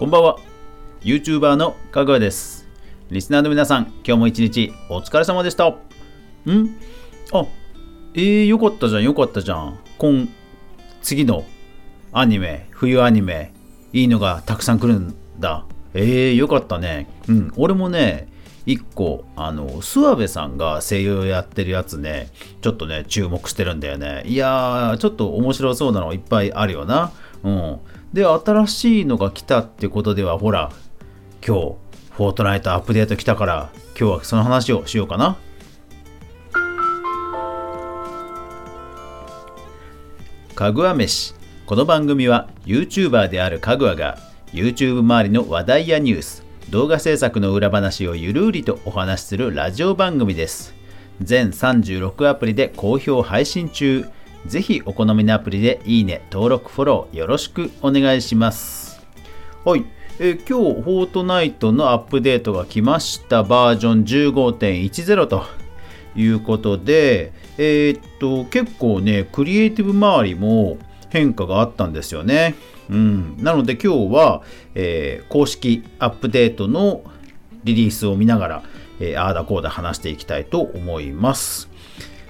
こんばんは。YouTuber のかぐわです。リスナーの皆さん今日も一日お疲れ様でした。ん？あえー、よかったじゃんよかったじゃん。今次のアニメ冬アニメいいのがたくさん来るんだ。えー、よかったね。うん。俺もね一個あの諏訪部さんが声優やってるやつねちょっとね注目してるんだよね。いやーちょっと面白そうなのいっぱいあるよな。うん。で新しいのが来たってことではほら今日フォートナイトアップデート来たから今日はその話をしようかな。かぐわ飯。この番組は YouTuber であるかぐわが YouTube 周りの話題やニュース動画制作の裏話をゆるりとお話しするラジオ番組です。全36アプリで好評配信中。ぜひお好みのアプリでいいね登録フォローよろしくお願いしますはいえ今日、フォートナイトのアップデートが来ましたバージョン15.10ということで、えー、っと、結構ね、クリエイティブ周りも変化があったんですよね。うん、なので今日は、えー、公式アップデートのリリースを見ながら、えー、あーだこうだ話していきたいと思います。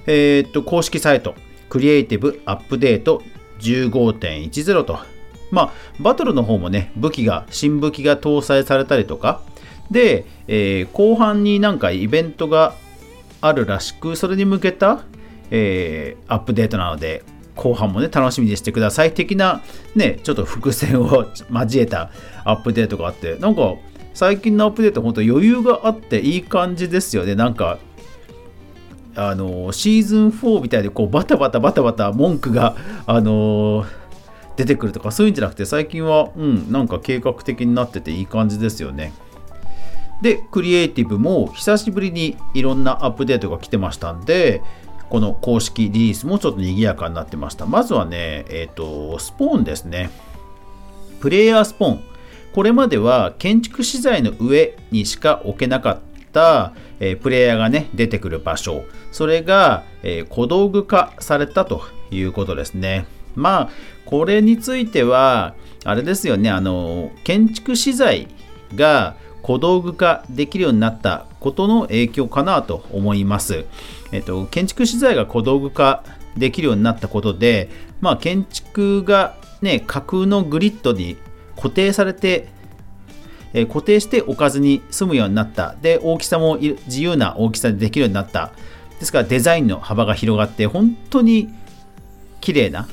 え、っと、公式サイト、クリエイティブアップデート15.10と、まあ、バトルの方もね、武器が、新武器が搭載されたりとか、で、えー、後半になんかイベントがあるらしく、それに向けた、えー、アップデートなので、後半もね、楽しみにしてください。的な、ね、ちょっと伏線を交えたアップデートがあって、なんか、最近のアップデート、本当余裕があっていい感じですよね。なんか、あの、シーズン4みたいで、こう、バタバタバタバタ文句が、あの出てくるとか、そういうんじゃなくて、最近は、うん、なんか計画的になってていい感じですよね。で、クリエイティブも久しぶりにいろんなアップデートが来てましたんで、この公式リリースもちょっと賑やかになってました。まずはね、えっ、ー、と、スポーンですね。プレイヤースポーン。これまでは建築資材の上にしか置けなかった、えー、プレイヤーがね、出てくる場所。それが、えー、小道具化されたということですね。まあ、これについては、あれですよね、あの、建築資材が小道具化できるようになったことの影響かなと思います。えっと、建築資材が小道具化できるようになったことで、まあ、建築がね、架空のグリッドに固定されて、え、固定して置かずに済むようになった。で、大きさも自由な大きさでできるようになった。ですからデザインの幅が広がって、本当に綺麗な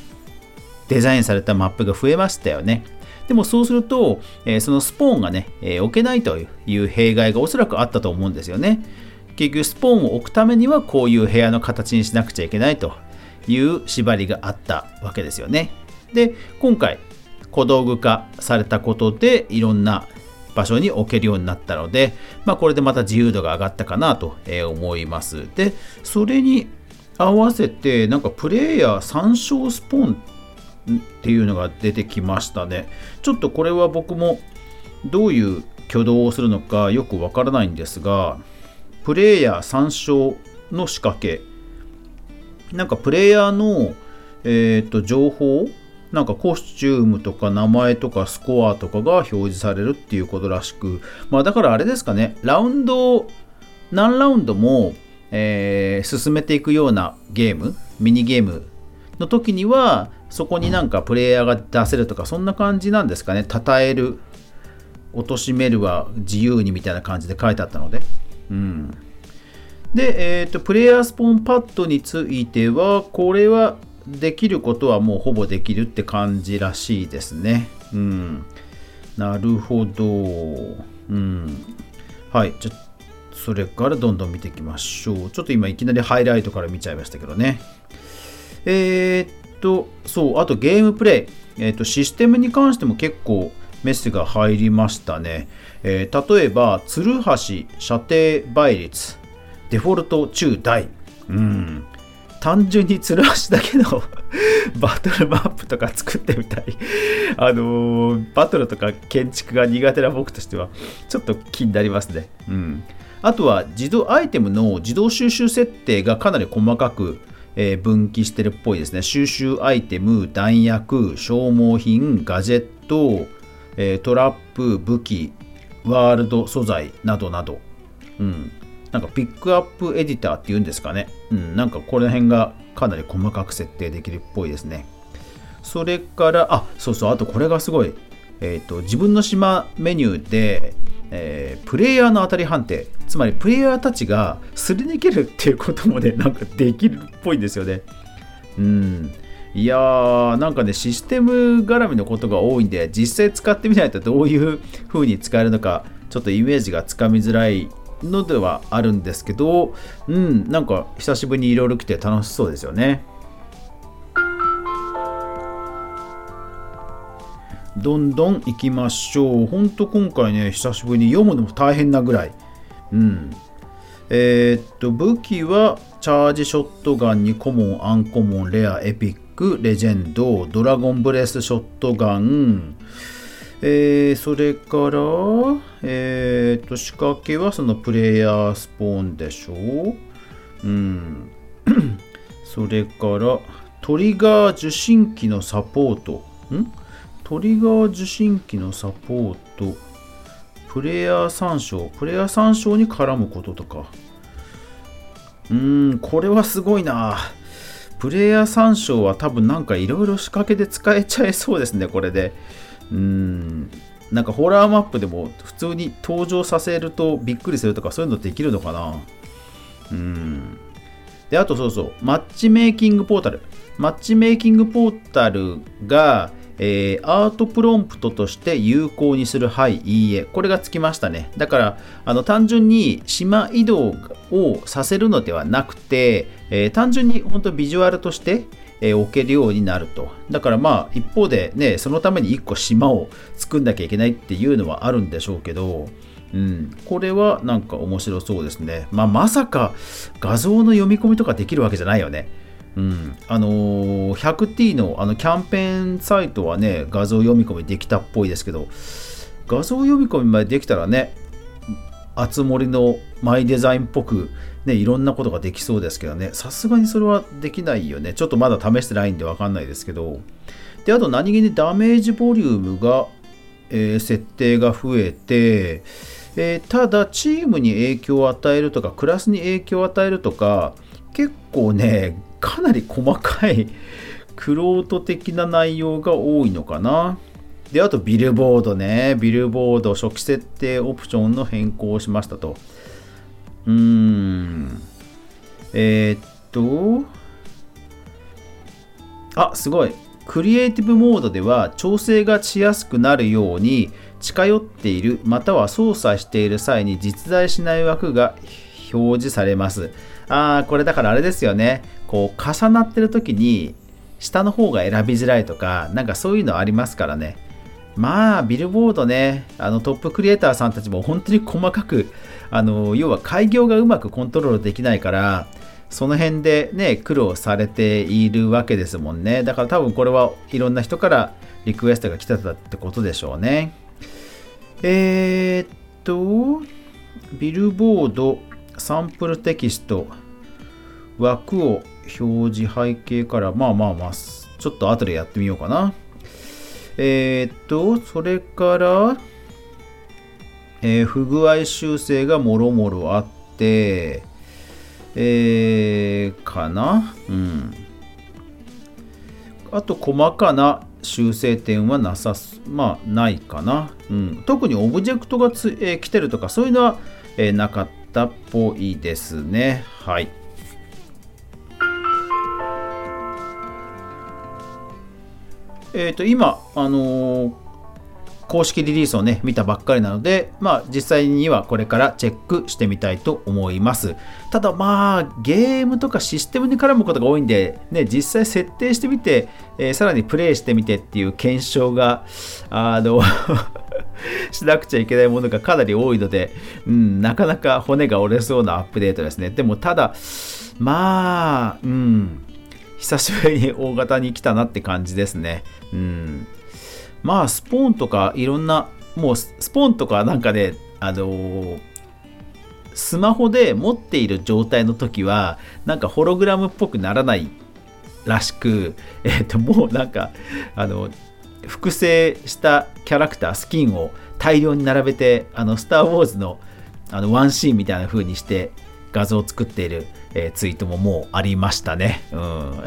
デザインされたマップが増えましたよね。でもそうすると、え、そのスポーンがね、え、置けないという弊害がおそらくあったと思うんですよね。結局スポーンを置くためにはこういう部屋の形にしなくちゃいけないという縛りがあったわけですよね。で、今回小道具化されたことでいろんな場所に置けるようになったので、まあ、これでまた自由度が上がったかなと思います。で、それに合わせてなんかプレイヤー参照スポーンっていうのが出てきましたね。ちょっとこれは僕もどういう挙動をするのかよくわからないんですが、プレイヤー参照の仕掛けなんかプレイヤーの、えーと、情報なんかコスチュームとか名前とかスコアとかが表示されるっていうことらしく、まあだからあれですかね、ラウンド、何ラウンドも、えー、進めていくようなゲーム、ミニゲームの時には、そこになんかプレイヤーが出せるとか、そんな感じなんですかね、称える、貶めるは自由にみたいな感じで書いてあったので。うん、で、えーと、プレイヤースポーンパッドについては、これはできることはもうほぼできるって感じらしいですね。うん。なるほど。うん。はい。じゃそれからどんどん見ていきましょう。ちょっと今いきなりハイライトから見ちゃいましたけどね。えー、っと、そう、あとゲームプレイ。えー、っと、システムに関しても結構メッセが入りましたね。えー、例えば、ツルハシ射程倍率、デフォルト中大。うん。単純にツルハシだけの バトルマップとか作ってみたいあのー、バトルとか建築が苦手な僕としては、ちょっと気になりますね。うん。あとは、自動アイテムの自動収集設定がかなり細かく、え、分岐してるっぽいですね。収集アイテム、弾薬、消耗品、ガジェット、え、トラップ武器ワールド素材などなど、うん、なんかピックアップエディターっていうんですかね、うん、なんかこの辺がかなり細かく設定できるっぽいですね。それからあそうそうあとこれがすごい。えーと、自分の島メニューで、えー、プレイヤーの当たり判定。つまりプレイヤーたちがすり抜けるっていうこともね なんかできるっぽいんですよね。うん。いやーなんかねシステム絡みのことが多いんで実際使ってみないとどういう風に使えるのかちょっとイメージがつかみづらいのではあるんですけどうんなんか久しぶりにいろいろ来て楽しそうですよねどんどん行きましょう。ほんと今回ね、久しぶりに読むのも大変なぐらい。うん。えー、っと、武器はチャージショットガンにコモン、アンコモン、レア、エピック、レジェンド、ドラゴンブレスショットガン、えー、それから、えー、っと、仕掛けはそのプレイヤースポーンでしょう。うん。それから、トリガー受信機のサポート。ん？トリガー受信機のサポート、プレイヤー参照、プレイヤー参照に絡むこととか。うーん、これはすごいな。プレイヤー参照は多分なんかいろいろ仕掛けで使えちゃいそうですね、これで。うん、なんかホラーマップでも普通に登場させるとびっくりするとかそういうのできるのかなうん。で、あとそうそう、マッチメイキングポータル。マッチメイキングポータルが、えー、アートプロンプトとして有効にする、はい、いいえ。これがつきましたね。だから、あの単純に島移動をさせるのではなくて、えー、単純に本当ビジュアルとして、え、置けるようになると。だからまあ、一方でね、そのために1個島を作んなきゃいけないっていうのはあるんでしょうけど、うん、これはなんか面白そうですね。まあ、まさか画像の読み込みとかできるわけじゃないよね。うん、あのー、100T のあのキャンペーンサイトはね、画像読み込みできたっぽいですけど、画像読み込みまでできたらね、あつ森のマイデザインっぽく、ね、いろんなことができそうですけどね、さすがにそれはできないよね。ちょっとまだ試してないんでわかんないですけど。で、あと何気にダメージボリュームが、えー、設定が増えて、えー、ただチームに影響を与えるとか、クラスに影響を与えるとか、結構ね、かなり細かいクロート的な内容が多いのかな。で、あとビルボードね。ビルボード初期設定オプションの変更をしましたと。うーん。えー、っと。あ、すごい。クリエイティブモードでは調整がしやすくなるように近寄っているまたは操作している際に実在しない枠が表示されます。ああ、これだからあれですよね。こう、重なってる時に、下の方が選びづらいとか、なんかそういうのありますからね。まあ、ビルボードね、あのトップクリエイターさんたちも本当に細かく、あの、要は開業がうまくコントロールできないから、その辺でね、苦労されているわけですもんね。だから多分これはいろんな人からリクエストが来てたってことでしょうね。えー、っと、ビルボードサンプルテキスト枠を表示背景からまあまあまあちょっと後でやってみようかなえー、っとそれから、えー、不具合修正がもろもろあってえー、かな？うん。あと細かな修正点はなさす。まあないかな、うん、特にオブジェクトがつ、えー、来てるとかそういうのは、えー、なかったっぽいですね。はい。え、ー、と、今、あのー、公式リリースをね、見たばっかりなので、まあ、実際にはこれからチェックしてみたいと思います。ただ、まあ、ゲームとかシステムに絡むことが多いんで、ね、実際設定してみて、えー、さらにプレイしてみてっていう検証が、あの しなくちゃいけないものがかなり多いので、うん、なかなか骨が折れそうなアップデートですね。でもただ、まあ、うん、久しぶりに大型に来たなって感じですね。うん。まあ、スポーンとかいろんな、もうスポーンとかなんかね、あのー、スマホで持っている状態の時は、なんかホログラムっぽくならないらしく、えっ、ー、と、もうなんか、あの、複製したキャラクタースキンを大量に並べてあのスター・ウォーズのあのワンシーンみたいな風にして画像を作っている、えー、ツイートももうありましたね。うん、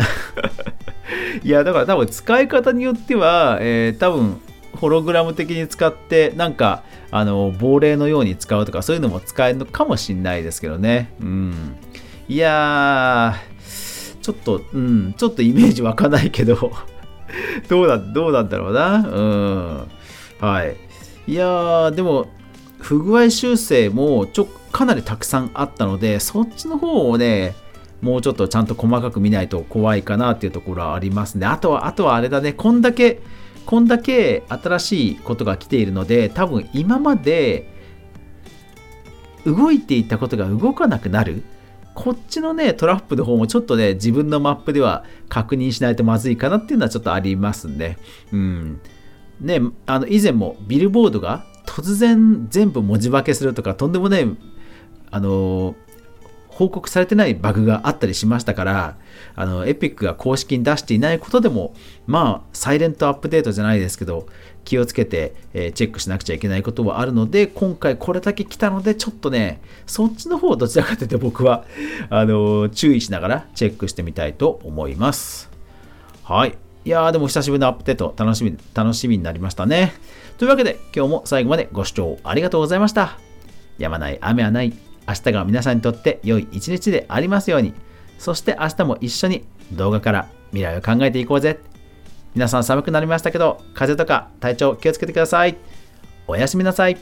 いやだから多分使い方によっては、えー、多分ホログラム的に使ってなんかあの亡霊のように使うとかそういうのも使えるのかもしんないですけどね。うん、いやーちょっと、うん、ちょっとイメージ湧かないけど どうだ、どうなんだろうな。うん。はい。いやー、でも、不具合修正もちょかなりたくさんあったので、そっちの方をね、もうちょっとちゃんと細かく見ないと怖いかなっていうところはありますね。あとは、あとはあれだね、こんだけ、こんだけ新しいことが来ているので、多分今まで動いていたことが動かなくなる。こっちのね、トラップの方もちょっとね、自分のマップでは確認しないとまずいかなっていうのはちょっとありますね。うん。ね、あの、以前もビルボードが突然全部文字化けするとか、とんでもない、あの報告されてないバグがあったりしましたから、あの、エピックが公式に出していないことでも、まあ、サイレントアップデートじゃないですけど、気をつけて、えー、チェックしなくちゃいけないことはあるので、今回これだけ来たので、ちょっとね、そっちの方どちらかというと僕は、あの注意しながらチェックしてみたいと思います。はい。いやーでも久しぶりのアップデート楽しみ、楽しみになりましたね。というわけで今日も最後までご視聴ありがとうございました。やまない雨はない。明日が皆さんにとって良い一日でありますように。そして明日も一緒に動画から未来を考えていこうぜ。皆さん寒くなりましたけど、風邪とか体調気をつけてください。おやすみなさい。